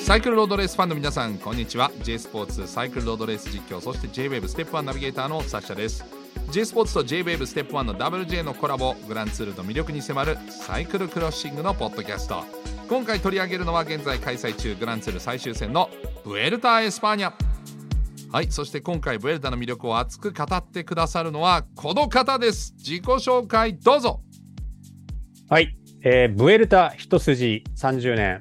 サイクルロードレースファンの皆さんこんにちは。J スポーツサイクルロードレース実況そして JWAVE ステップ1ナビゲーターのサッシャです。J SPORTS と J-WAVE STEP ONE の WJ のコラボグランツールの魅力に迫るサイクルクロッシングのポッドキャスト。今回取り上げるのは現在開催中グランツール最終戦のブエルタ・エスパーニャ。はいそして今回ブエルタの魅力を熱く語ってくださるのはこの方です。自己紹介どうぞ。はい、えー、ブエルタ一筋30年。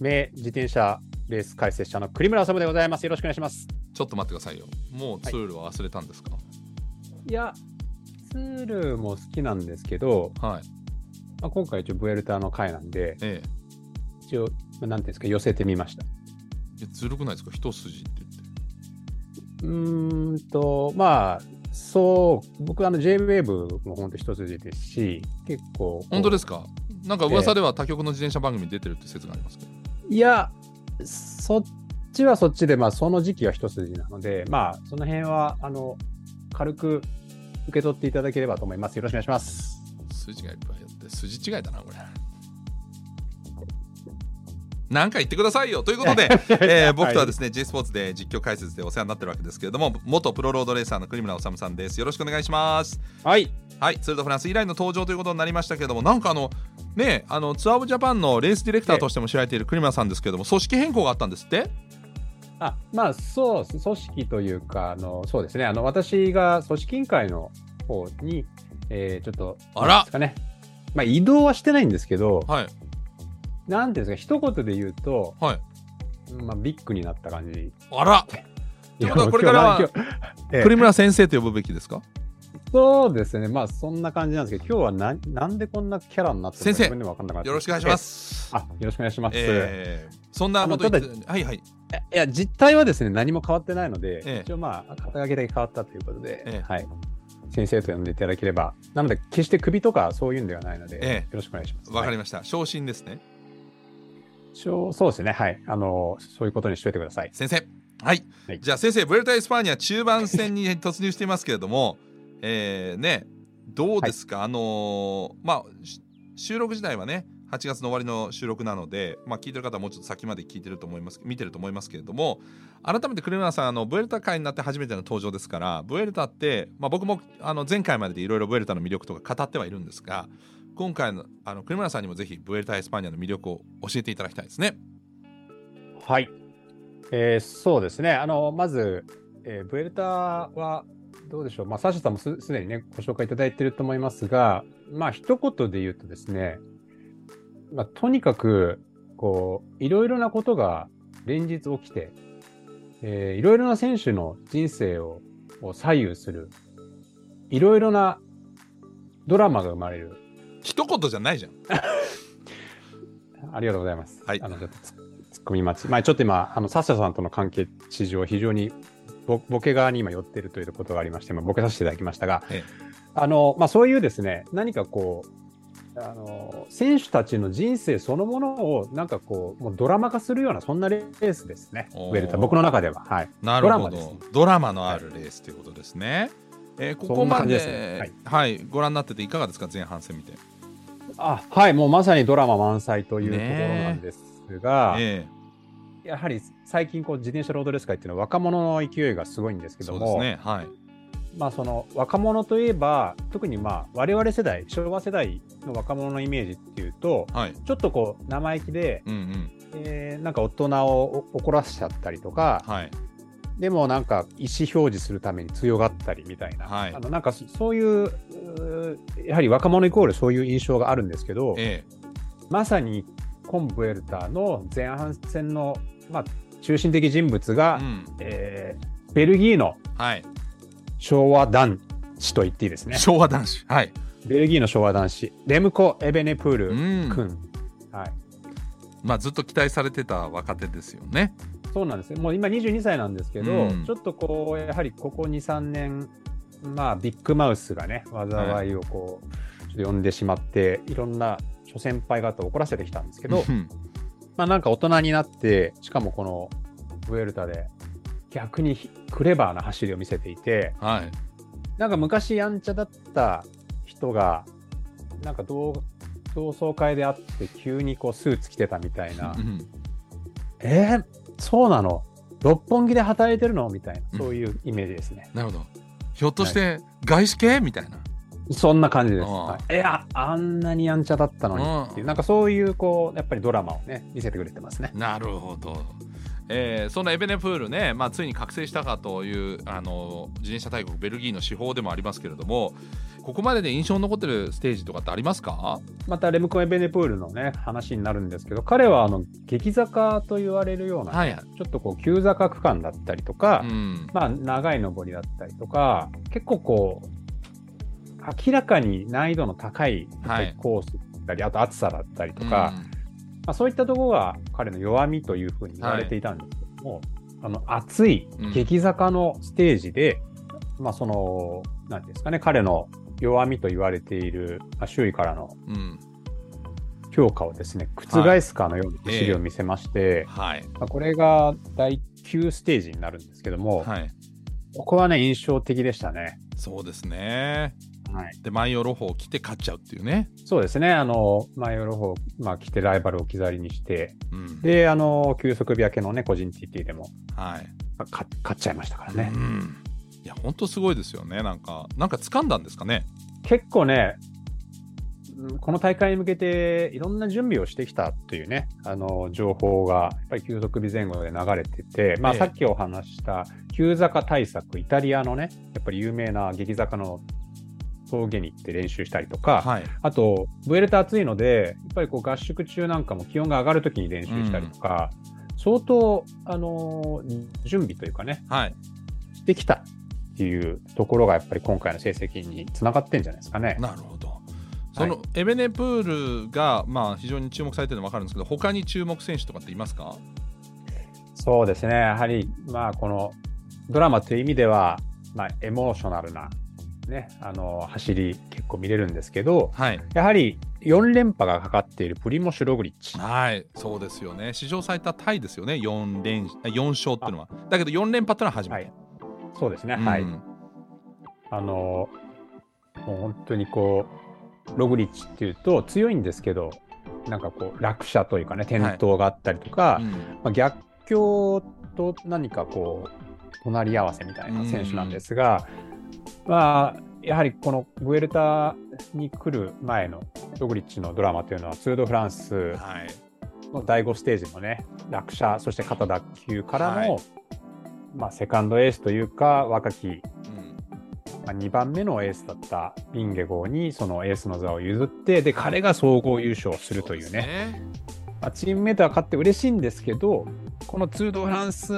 名自転車レース解説者の栗村治でございます。よろしくお願いします。ちょっと待ってくださいよ。もうツールは忘れたんですか、いやツールも好きなんですけど、はいまあ、今回一応ブエルタの回なんでええ。一応まあなんていうんですか寄せてみました。いやずるくないですか？一筋って言って。うーんとまあそう僕あの JWAVE も本当一筋ですし結構本当ですすか？なんか噂では他局の自転車番組に出てるって説がありますけど、いやそっちはそっちでまあその時期は一筋なのでまあその辺はあの軽く受け取っていただければと思います。よろしくお願いします。筋がいっぱい筋違いだなこれ。なんか言ってくださいよ。ということで、えー僕とはですね、J スポーツで実況解説でお世話になってるわけですけれども元プロロードレーサーの栗村治さんです。よろしくお願いします。はい。はい。ツール・ド・フランス以来の登場ということになりましたけれどもなんかあのねあのツアー・オブ・ジャパンのレースディレクターとしても知られている栗村さんですけれども組織変更があったんですって？あまあそう組織というかあのそうですね。あの私が組織委員会の方に、えーちょっとあら。ですかねまあ移動はしてないんですけどはい。なんていうんですか一言で言うと、はい。まあ、ビッグになった感じ。あら。というこれからは栗村先生と呼ぶべきですか？そうですね、まあそんな感じなんですけど、今日はななんでこんなキャラになってるのか先生。自分でも分かんなかった。よろしくお願いしま。す。えあよろしくお願いします。えーそんなこと言っはいはい。いや、実態はですね、何も変わってないので、ええ。一応まあ、肩書きだけ変わったということで、ええ。はい。先生と呼んでいただければ、なので、決して首とかそういうんではないので、ええ。よろしくお願いします。わかりまました。昇進ですね。す。そうそうですね、はい。あの、そういうことにしといてください。先生。はい、はい。じゃあ先生ブエルタ・エスパーニャ中盤戦に突入していますけれどもえーねどうですか、あのーまあし収録自体はね8月の終わりの収録なので、まあ、聞いてる方はもうちょっと先まで聞いてると思います見てると思いますけれども改めて栗村さんあのブエルタ回になって初めての登場ですからブエルタって、まあ、僕もあの前回まででいろいろブエルタの魅力とか語ってはいるんですが今回のあのクレナさんにもぜひブエルタ・エスパニャの魅力を教えていただきたいですね。はい。えーそうですね、あの、まず、えーブエルタは、どうでしょう、まあ、サッシャさんもすすでにね、ご紹介いただいていると思いますが、まあ、一言で言うとですね、まあ、とにかく、こう、いろいろなことが連日起きて、えーいろいろな選手の人生をを左右する、いろいろなドラマが生まれる。一言じゃないじゃん。ありがとうございます。はいあの、ちょっとツッツッコミ待ち。まあ、ちょっと今、あの、サッシャさんとの関係値上、非常にボボケ側に今寄ってるということがありまして、まあ、ボケさせていただきましたが、えあの、まあ、そういうですね、何かこう、あの、選手たちの人生そのものを、なんかこう、もうドラマ化するような、そんなレースですね。ウェルタ、僕の中では。はい。なるほどドラマですドラマのあるレースということですね。えーここまで感じですねはい、ご覧になってていかがですか？前半戦見て。あ、はい、もうまさにドラマ満載というところなんですが、えやはり最近こう自転車ロードレース界っていうのは若者の勢いがすごいんですえけども、そうですね。はい。まあその若者といえば特にまあ我々世代昭和世代の若者のイメージっていうとはい。ちょっとこう生意気で、うんうん。えーなんか大人を怒らせちゃったりとかはい。でもなんか意思表示するために強がったりみたいな、はいあのなんかそそういうやはり若者イコールそういう印象があるんですけど、えまさにコンブエルターの前半戦の、まあ、中心的人物えが、うん。えーベルギーのはい。昭和男子と言っていいですね。昭和男子。はい。ベルギーの昭和男子、レムコ・エベネプーうルん。君。はい、まあずっと期待されてた若手ですよね。そうなんですね。もう今22歳なんですけど、うんちょっとこう、やはりここ2、3年、まあ、ビッグマウスがね、災いをこう、ちょっと呼んでしまって、いろんな諸先輩方を怒らせてきたんですけど、うんままあなんか大人になって、しかもこのブエルタで逆にクレバーな走りを見せていて、はい。なんか昔やんちゃだった人が、なんか同同窓会で会って急にこうスーツ着てたみたいな。う、んえー、そうなの？六本木で働いてるの？みたいな、うん。そういうイメージですね。なるほど。ひょっとして外資系？みたいな。そんな感じです。はい。いや、あんなにやんちゃだったのにっていう、うんなんかそういう、こう、やっぱりドラマをね、見せてくれてますね。なるほど。えーそのエベネプールね、まあ、ついに覚醒したかというあの自転車大国ベルギーの司法でもありますけれどもここまでで印象に残ってるステージとかってありますか？またレムコン・エベネプールのね、話になるんですけど、彼はあの激坂と言われるような、はい、ちょっとこう急坂区間だったりとか、うん。まあ長い上りだったりとか、結構こう、明らかに難易度の高いコースだったり、あと暑さだったりとか、まあ、そういったところが彼の弱みというふうに言われていたんですけども、あの暑いうん。激坂のステージで、まあその、なんていうんですかね、彼の弱みと言われている、まあ、周囲からのうん。うん評価をですね、覆すかのような走りを見せまして、はい。まあ、これが第9ステージになるんですけども、はい。ここはね、印象的でしたね。そうですねはい、で万葉ロホを着て勝っちゃうっていうね、そうですね、あの、マイオロホ、まあ、来てライバルを置き去りにして、うん、で、あの、急速日焼けのね、個人 TT でも、はい。まあか勝っちゃいましたからね。うん、いや本当すごいですよね。なんかなんか掴んだんですかね。結構ね、うんこの大会に向けていろんな準備をしてきたというね、あの情報がやっぱり急速日前後で流れてて、まあ、ええ。さっきお話した急坂対策、イタリアのね、やっぱり有名な激坂の峠に行って練習したりとか、はい。あと、ブエルタ暑いので、やっぱりこう合宿中なんかも気温が上がるときに練習したりとか、相当、あのー準備というかね、はい。してきたっていうところがやっぱり今回の成績につながってんじゃないですかね。なるほど。そのエベネプールが、まあ、非常に注目されてるの分かるんですけど他に注目選手とかっていますか？そうですね、やはり、まあ、このドラマという意味では、まあ、エモーショナルな、ね、あの走り、結構見れるんですけど、はいやはり4連覇がかかっているプリモシュ・ログリッチ。はい、そうですよね。史上最多タイですよね、4連あ4勝っていうのは。だけど4連覇っていうのは初めて。はいそうですね、うんはい。あの、もう本当にこう、ログリッチっていうと強いんですけど、なんかこう、落車というかね、転倒があったりとか、うんまあ、逆境と何かこう、隣り合わせみたいな選手なんですが、まあ、やはりこのブエルタに来る前のログリッチのドラマというのは、ツードフランスはい、の第5ステージのね、落車、そして肩脱臼からの、はい。まあ、セカンドエースというか、若き、うん。まあ、2番目のエースだったビンゲゴーにそのエースの座を譲って、で、彼が総合優勝するというそね、ですまあ、チームメートは勝って嬉しいんですけど、このツードフランス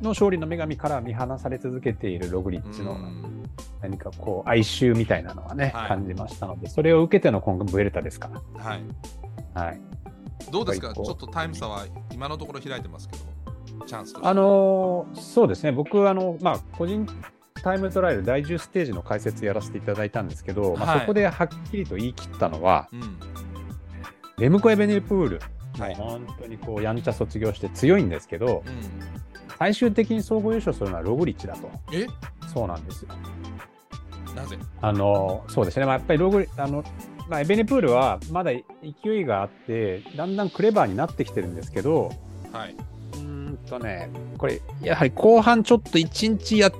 の勝利の女神から見放され続けているログリッチのうん何かこう哀愁みたいなのはね、はい。感じましたので、それを受けての今後ブエルタですかはい、ら。はい。どうですか？ちょっとタイム差は今のところ開いてますけど、チャンスあのーそうですね、僕、あの、まあ、個人タイムトライアル第10ステージの解説やらせていただいたんですけど、まあ、はい。そこではっきりと言い切ったのは、うん、レムコ・エベネルプール、はい。本当にこうやんちゃ卒業して強いんですけど、うん、最終的に総合優勝するのはログリッチだと。え？そうなんですよ。なぜ？あのそうですね、まあ、やっぱりログリあの、まあ、エベネプールはまだ勢いがあって、だんだんクレバーになってきてるんですけど、はい、うーんとね、これ、やはり後半ちょっと一日や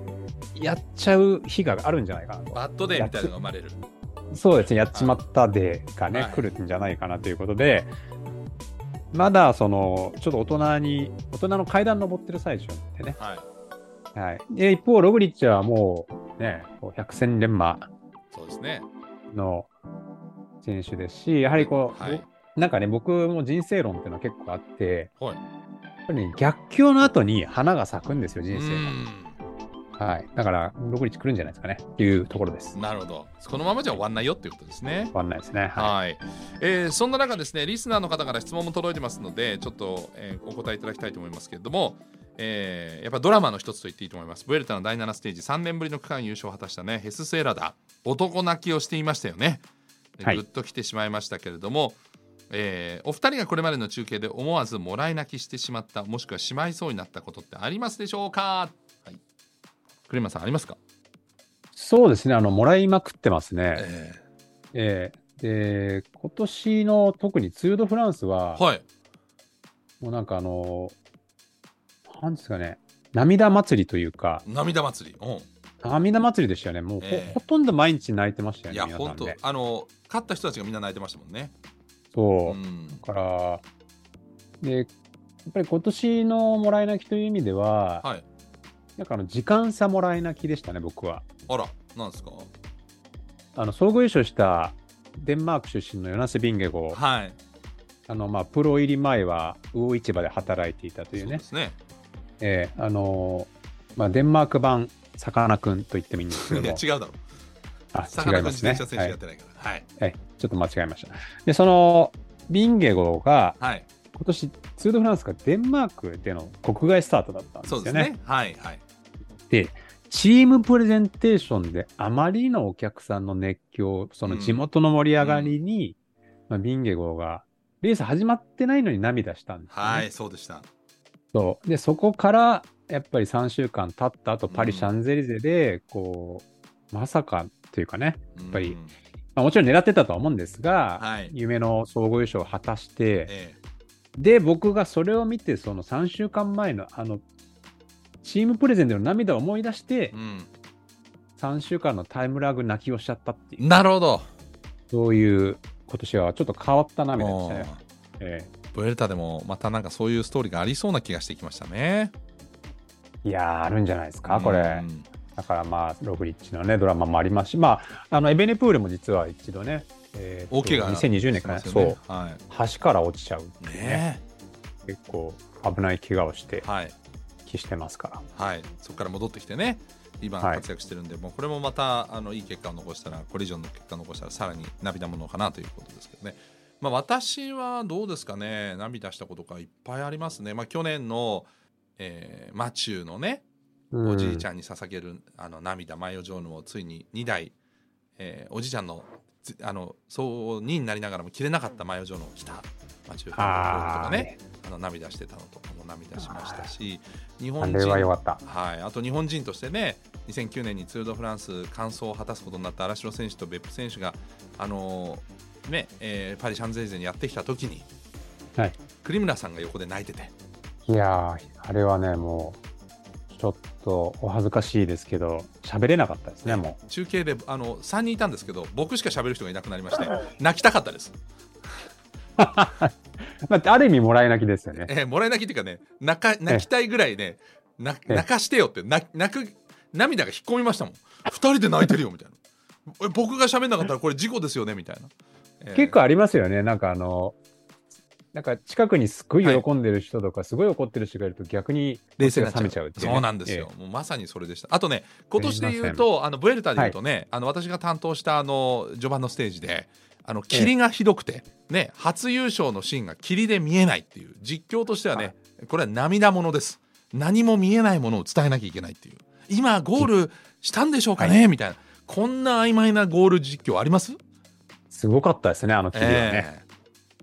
やっちゃう日があるんじゃないかなと。 bad day みたいなのが生まれる。そうですね、やっちまった day がね、はい来るんじゃないかなということで、まだその、ちょっと大人に、大人の階段登ってる最中でね。はい、はい。で、一方、ログリッチはもう、ね、こう百戦錬磨そうですね。の選手ですし、やはりこう、はい、なんかね、僕も人生論っていうのは結構あって、はい、やっぱりね、逆境の後に花が咲くんですよ、人生が。はい。だから、ログリッチ来るんじゃないですかね、っていうところですう。んなるほど。このままじゃ終わんないよっていうことですね。わかんないですね。ははい、えーそんな中ですねリスナーの方から質問も届いてますのでちょっと、えーお答えいただきたいと思いますけれども、えーやっぱドラマの一つと言っていいと思います。ブエルタの第7ステージ。3年ぶりの区間優勝を果たしたね。ヘス・セーラダ男泣きをしていましたよね。ではい。ぐっと来てしまいましたけれども、えーお二人がこれまでの中継で思わずもらい泣きしてしまったもしくはしまいそうになったことってありますでしょうか？はい。栗山さんありますか、そうですね、あの、もらいまくってますね。えええで、今年の特にツール・ド・フランスは、ーはい。もうなんかあの、なんですかね、涙祭りというか、涙祭り。うん。涙祭りでしたよね。もうほ,、ええ。ほとんど毎日泣いてましたよね、いや。本当あの勝った人たちがみんな泣いてましたもんね。そう。う。ん。だから、で、やっぱり今年のもらい泣きという意味では、はい。なんかあの時間差もらい泣きでしたね、僕は。あらなんですか？あの総合優勝したデンマーク出身のヨナス・ビンゲゴ、はい。あのまあプロ入り前は魚市場で働いていたというね。そうで、すねええあのまあ、デンマーク版さかなクンと言ってもいいんですけども、いや違うだろ。あ違いますね。自転車選手やってないから。はい。はい、ちょっと間違えました。で、そのビンゲゴがはい、今年ツール・ド・フランスがデンマークでの国外スタートだったんですよね。そうですね。はいはい。で、チームプレゼンテーションであまりのお客さんの熱狂、その地元の盛り上がりに、まあ、ビンゲゴがレース始まってないのに涙したんですよね。はいそうでしたそう。でそこからやっぱり3週間経った後パリ・シャンゼリゼで、こうまさかというかね、やっぱりまあ、もちろん狙ってたとは思うんですが、はい。夢の総合優勝を果たして、えで僕がそれを見てその3週間前のあのチームプレゼンでの涙を思い出してえ、うん。3週間のタイムラグ泣きをしちゃったっていう。なるほど。そういう今年はちょっと変わった涙でしたね。えブエルタでもまたなんかそういうストーリーがありそうな気がしてきましたね。えいやーあるんじゃないですかこれ。うんだからまあ、ログリッチのね、ドラマもありますし、まあ、あのエベネプールも実は一度ね、え大怪我2020年かな、してますそうは橋から落ちちゃうってい。いうねね結構危ない怪我をしてえはい帰してますから。はい。そこから戻ってきてね。今はい活躍してるんで、もうこれもまたあのいい結果を残したらコリジョンの結果を残したらさらに涙ものかなということですけどね。まあ私はどうですかね涙したことがいっぱいありますね。まあ去年の、えーマチューのねおじいちゃん。に捧げるあの涙マイオジョーヌをついに2台、えーおじいちゃんのつあのそう2になりながらも着れなかったマイオジョーヌを着たマチューファンとかねあの涙してたのとかも涙しましたし日あ本人れは良かった。はい、あと日本人としてね2009年にツール・ド・フランス完走を果たすことになった荒城選手と別府選手が、あのーねえーパリ・シャンゼリゼにやってきた時に、はい。栗村さんが横で泣いてて。いやー、あれはね、もう、ちょっとお恥ずかしいですけど、喋れなかったですね、も中継であの3人いたんですけど僕しか喋る人がいなくなりまして泣きたかったです、う。まあ、ある意味、もらい泣きですよね。えーもらい泣きっていうかね泣か泣きたいぐらいねなえ泣かしてよって泣泣く涙が引っ込みましたもん。2人で泣いてるよみたいな。え僕が喋んなかったらこれ事故ですよねみたいな、えー結構ありますよね、なんかあの、なんか近くにすっごい喜んでる人とか、すごい怒ってる人がいると逆に冷静になっ冷めちゃうっていうね、そうなんですよ、えもうまさにそれでした。あとね今年で言うとあのブエルタで言うとね、あの私が担当したあの序盤のステージであの霧がひどくて、ね初優勝のシーンが霧で見えないっていう実況としてはねこれは涙ものです。何も見えないものを伝えなきゃいけないっていう。今ゴールしたんでしょうかね、みたいな。こんな曖昧なゴール実況あります？すごかったですね、あの霧はね。ええ。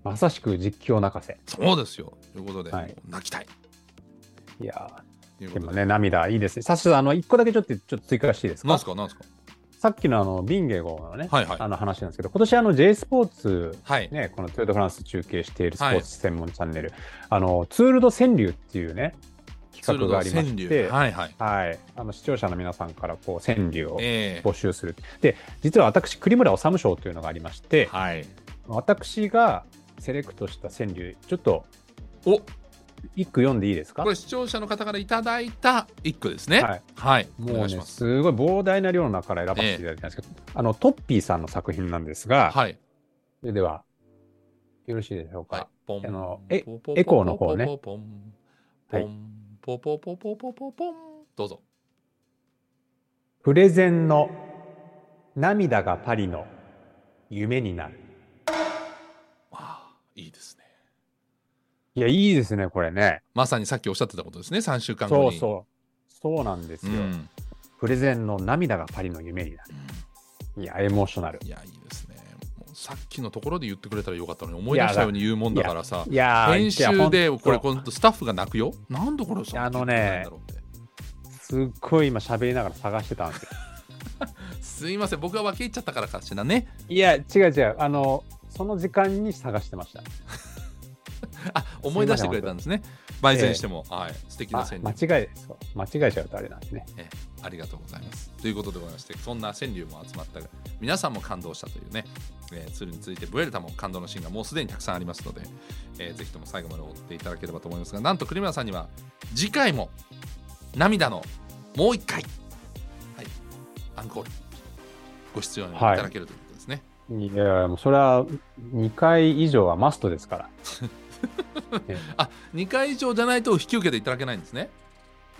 まさしく実況泣かせ。そうですよ。ということで、はい。泣きたい。いやでーで。もね、涙いいですね。さしあの、一個だけちょっとちょっと追加していいですか？なんすか？なんすか？さっきのあの、ビンゲゴのね、はいはい。あの話なんですけど、今年あの J スポーツ、はい、ね、このトヨタフランス中継しているスポーツ専門チャンネル、あの、ツール・ド・川柳っていうね、企画がありまして、はいはいはい、あの視聴者の皆さんからこう川柳をええ募集する。で、実は私、栗村治賞というのがありまして、はい私がセレクトした川柳、ちょっとお一句読んでいいですか？これ視聴者の方からいただいた一句ですね。はい。はい。おもうね、す。すごい膨大な量の中から選ばせていただいたんですけど、あの、トッピーさんの作品なんですが、はい。それでは、よろしいでしょうか？はい。あのえエコーの方ねはいンポポポポポポポンどうぞ。プレゼンの涙がパリの夢になる。ああ、いいですね。いや、いいですね、これね。まさにさっきおっしゃってたことですね。3週間後に。そうそう。そうなんですよ。うんプレゼンの涙がパリの夢になる。いや、エモーショナル。いや、いいですね。さっきのところで言ってくれたらよかったのに思い出したように言うもんだからさいやー編集でこれスタッフが泣くよ？なんでこれさあのねすっごい今喋りながら探してたんですよ。すいません僕が分け入っちゃったからかしらねいや、違う違う。あの、その時間に探してました。あ思い出してくれたんですね焙煎しても、はい素敵な川柳違いです。間違えちゃうとあれなんですね。えありがとうございます。ということでございまして、そんな川柳も集まったが、皆さんも感動したというね、えー、ツールについて、ブエルタも感動のシーンがもうすでにたくさんありますので、えーぜひとも最後まで追っていただければと思いますが、なんと栗村さんには、次回も涙のもう一回、はい、アンコール、ご出演いただけるということですね。いや、もうそれは2回以上はマストですから。あ2回以上じゃないと引き受けていただけないんですね。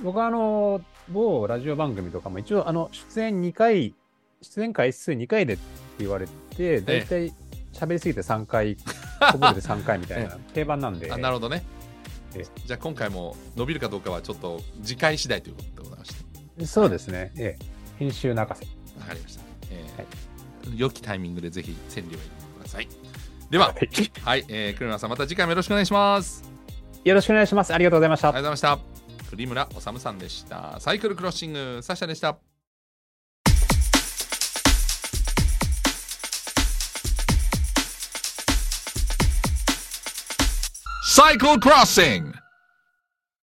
僕はあの、某ラジオ番組とかも一応、あの、出演2回、出演回数2回でって言われて、だいたい喋りすぎて3回、こぼれて3回みたいな 定番なんで。あなるほどねえ。じゃあ今回も伸びるかどうかはちょっと次回次第ということでございまして。そうですね。ええ。編集泣かせ。わかりました。えー良きタイミングでぜひ川柳を入れてください。では、はい、えー、栗村さん、また次回もよろしくお願いします。よろしくお願いします。ありがとうございましたあり。がとうございました。栗村治さんでした。サイクルクロッシング、サシャでした。サイクルクロッシング